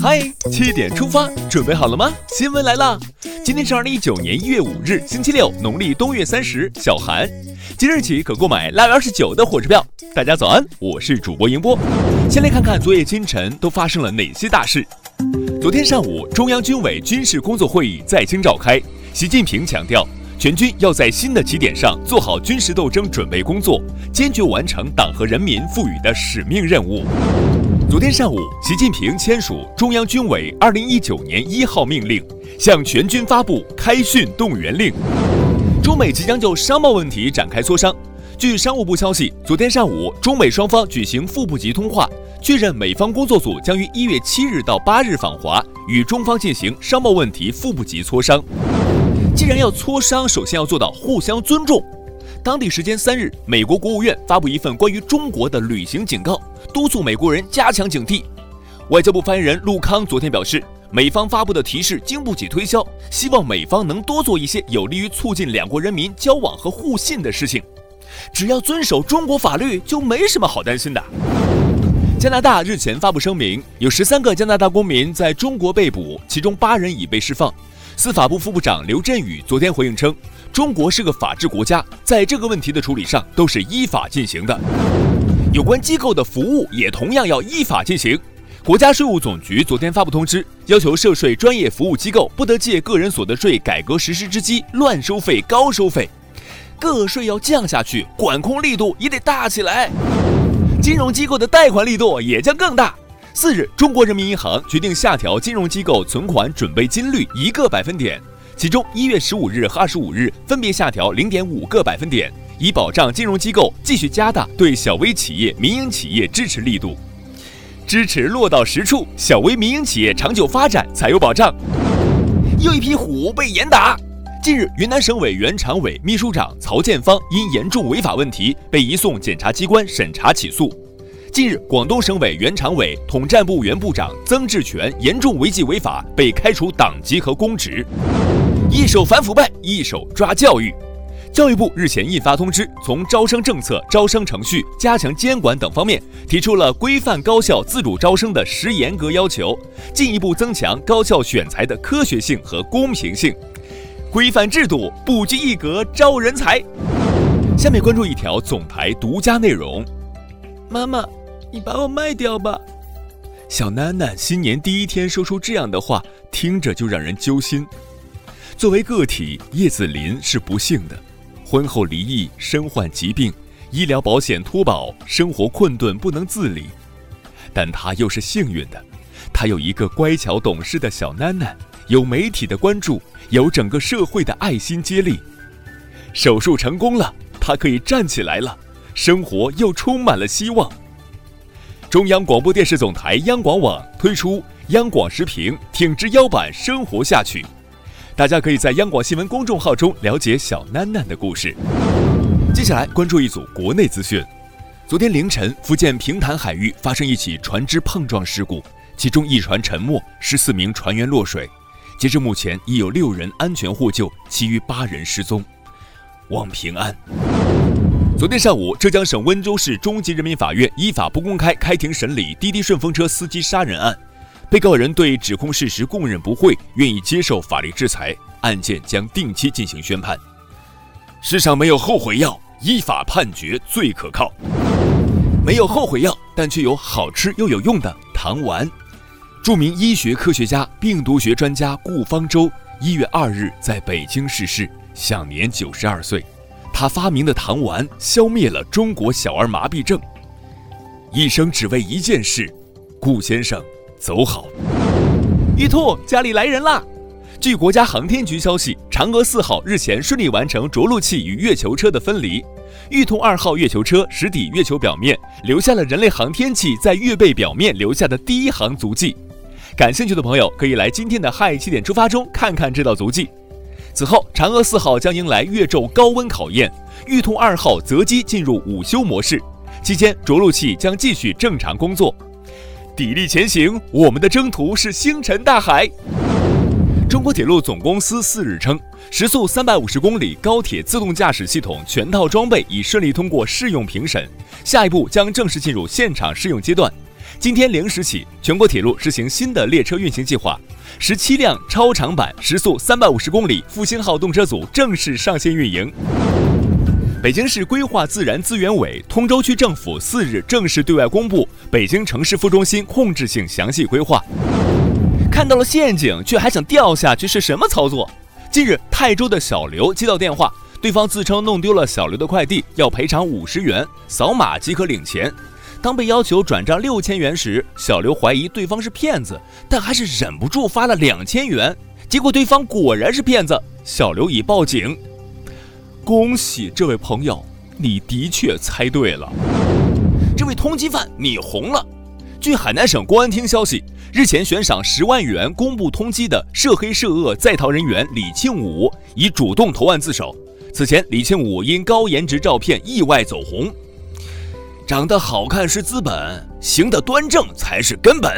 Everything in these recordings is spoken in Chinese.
嗨，七点出发，准备好了吗？新闻来啦！今天是二零一九年一月五日，星期六，农历冬月三十，小寒。即日起可购买腊月二十九的火车票。大家早安，我是主播迎波。先来看看昨夜今晨都发生了哪些大事。昨天上午，中央军委军事工作会议在京召开，习近平强调，全军要在新的起点上做好军事斗争准备工作，坚决完成党和人民赋予的使命任务。昨天上午，习近平签署中央军委二零一九年一号命令，向全军发布开训动员令。中美即将就商贸问题展开磋商。据商务部消息，昨天上午，中美双方举行副部级通话，确认美方工作组将于一月七日到八日访华，与中方进行商贸问题副部级磋商。既然要磋商，首先要做到互相尊重。当地时间三日，美国国务院发布一份关于中国的旅行警告，督促美国人加强警惕。外交部发言人陆康昨天表示，美方发布的提示经不起推销，希望美方能多做一些有利于促进两国人民交往和互信的事情。只要遵守中国法律，就没什么好担心的。加拿大日前发布声明，有十三个加拿大公民在中国被捕，其中八人已被释放。司法部副部长刘振宇昨天回应称。中国是个法治国家，在这个问题的处理上都是依法进行的。有关机构的服务也同样要依法进行。国家税务总局昨天发布通知，要求涉税专业服务机构不得借个人所得税改革实施之机乱收费、高收费，个税要降下去，管控力度也得大起来。金融机构的贷款力度也将更大。四日，中国人民银行决定下调金融机构存款准备金率一个百分点。其中，一月十五日和二十五日分别下调零点五个百分点，以保障金融机构继续加大对小微企业、民营企业支持力度。支持落到实处，小微民营企业长久发展才有保障。又一批虎被严打。近日，云南省委原常委、秘书长曹建芳因严重违法问题被移送检察机关审查起诉。近日，广东省委原常委、统战部原部长曾志全严重违纪违法，被开除党籍和公职。一手反腐败，一手抓教育。教育部日前印发通知，从招生政策、招生程序、加强监管等方面，提出了规范高校自主招生的十严格要求，进一步增强高校选材的科学性和公平性，规范制度，不拘一格招人才。下面关注一条总台独家内容：妈妈，你把我卖掉吧。小囡囡新年第一天说出这样的话，听着就让人揪心。作为个体，叶子林是不幸的，婚后离异，身患疾病，医疗保险脱保，生活困顿不能自理。但她又是幸运的，她有一个乖巧懂事的小囡囡，有媒体的关注，有整个社会的爱心接力。手术成功了，她可以站起来了，生活又充满了希望。中央广播电视总台央广网推出央广时评，挺直腰板生活下去。大家可以在央广新闻公众号中了解小囡囡的故事。接下来关注一组国内资讯。昨天凌晨，福建平潭海域发生一起船只碰撞事故，其中一船沉没，十四名船员落水。截至目前，已有六人安全获救，其余八人失踪。望平安。昨天上午，浙江省温州市中级人民法院依法不公开开庭审理滴滴顺风车司机杀人案。被告人对指控事实供认不讳，愿意接受法律制裁，案件将定期进行宣判。世上没有后悔药，依法判决最可靠。没有后悔药，但却有好吃又有用的糖丸。著名医学科学家、病毒学专家顾方舟一月二日在北京逝世，享年九十二岁。他发明的糖丸消灭了中国小儿麻痹症。一生只为一件事，顾先生。走好，玉兔家里来人啦！据国家航天局消息，嫦娥四号日前顺利完成着陆器与月球车的分离，玉兔二号月球车驶抵月球表面，留下了人类航天器在月背表面留下的第一行足迹。感兴趣的朋友可以来今天的嗨七点出发中看看这道足迹。此后，嫦娥四号将迎来月昼高温考验，玉兔二号择机进入午休模式，期间着陆器将继续正常工作。砥砺前行，我们的征途是星辰大海。中国铁路总公司四日称，时速三百五十公里高铁自动驾驶系统全套装备已顺利通过试用评审，下一步将正式进入现场试用阶段。今天零时起，全国铁路实行新的列车运行计划，十七辆超长版时速三百五十公里复兴号动车组正式上线运营。北京市规划自然资源委、通州区政府四日正式对外公布北京城市副中心控制性详细规划。看到了陷阱，却还想掉下去，是什么操作？近日，泰州的小刘接到电话，对方自称弄丢了小刘的快递，要赔偿五十元，扫码即可领钱。当被要求转账六千元时，小刘怀疑对方是骗子，但还是忍不住发了两千元。结果对方果然是骗子，小刘已报警。恭喜这位朋友，你的确猜对了。这位通缉犯，你红了。据海南省公安厅消息，日前悬赏十万元公布通缉的涉黑涉恶在逃人员李庆武已主动投案自首。此前，李庆武因高颜值照片意外走红。长得好看是资本，行得端正才是根本。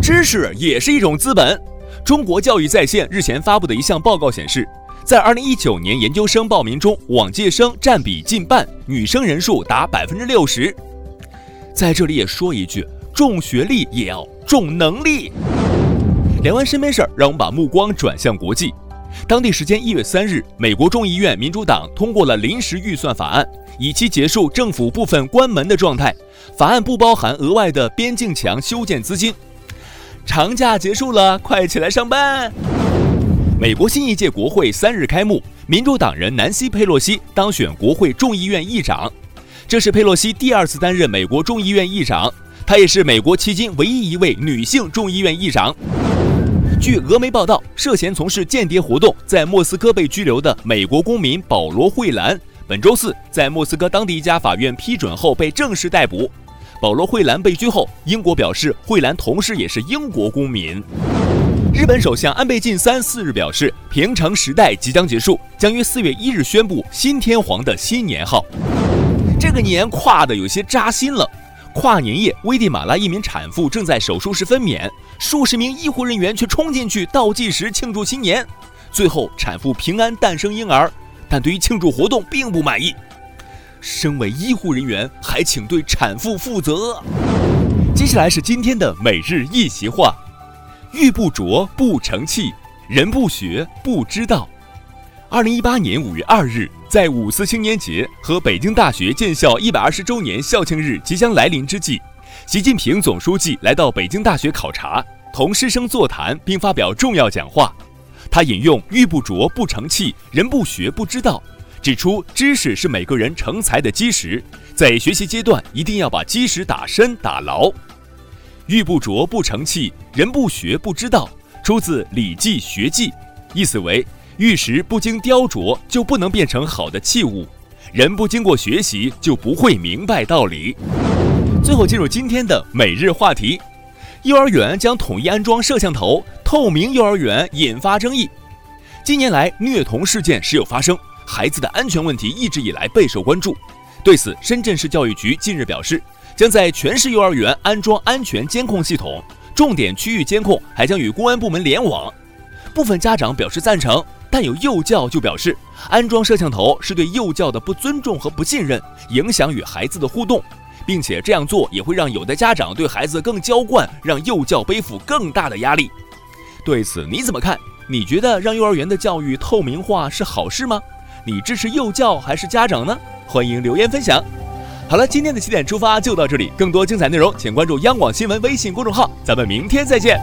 知识也是一种资本。中国教育在线日前发布的一项报告显示。在二零一九年研究生报名中，往届生占比近半，女生人数达百分之六十。在这里也说一句，重学历也要重能力。聊完身边事儿，让我们把目光转向国际。当地时间一月三日，美国众议院民主党通过了临时预算法案，以期结束政府部分关门的状态。法案不包含额外的边境墙修建资金。长假结束了，快起来上班。美国新一届国会三日开幕，民主党人南希·佩洛西当选国会众议院议长，这是佩洛西第二次担任美国众议院议长，她也是美国迄今唯一一位女性众议院议长。据俄媒报道，涉嫌从事间谍活动在莫斯科被拘留的美国公民保罗·惠兰，本周四在莫斯科当地一家法院批准后被正式逮捕。保罗·惠兰被拘后，英国表示惠兰同时也是英国公民。日本首相安倍晋三四日表示，平成时代即将结束，将于四月一日宣布新天皇的新年号。这个年跨的有些扎心了。跨年夜，危地马拉一名产妇正在手术室分娩，数十名医护人员却冲进去倒计时庆祝新年。最后，产妇平安诞生婴儿，但对于庆祝活动并不满意。身为医护人员，还请对产妇负责。接下来是今天的每日一席话。玉不琢不成器，人不学不知道。二零一八年五月二日，在五四青年节和北京大学建校一百二十周年校庆日即将来临之际，习近平总书记来到北京大学考察，同师生座谈并发表重要讲话。他引用“玉不琢不成器，人不学不知道”，指出知识是每个人成才的基石，在学习阶段一定要把基石打深打牢。玉不琢不成器，人不学不知道。出自《礼记学记》，意思为玉石不经雕琢就不能变成好的器物，人不经过学习就不会明白道理。最后进入今天的每日话题：幼儿园将统一安装摄像头，透明幼儿园引发争议。近年来虐童事件时有发生，孩子的安全问题一直以来备受关注。对此，深圳市教育局近日表示。将在全市幼儿园安装安全监控系统，重点区域监控还将与公安部门联网。部分家长表示赞成，但有幼教就表示，安装摄像头是对幼教的不尊重和不信任，影响与孩子的互动，并且这样做也会让有的家长对孩子更娇惯，让幼教背负更大的压力。对此你怎么看？你觉得让幼儿园的教育透明化是好事吗？你支持幼教还是家长呢？欢迎留言分享。好了，今天的起点出发就到这里。更多精彩内容，请关注央广新闻微信公众号。咱们明天再见。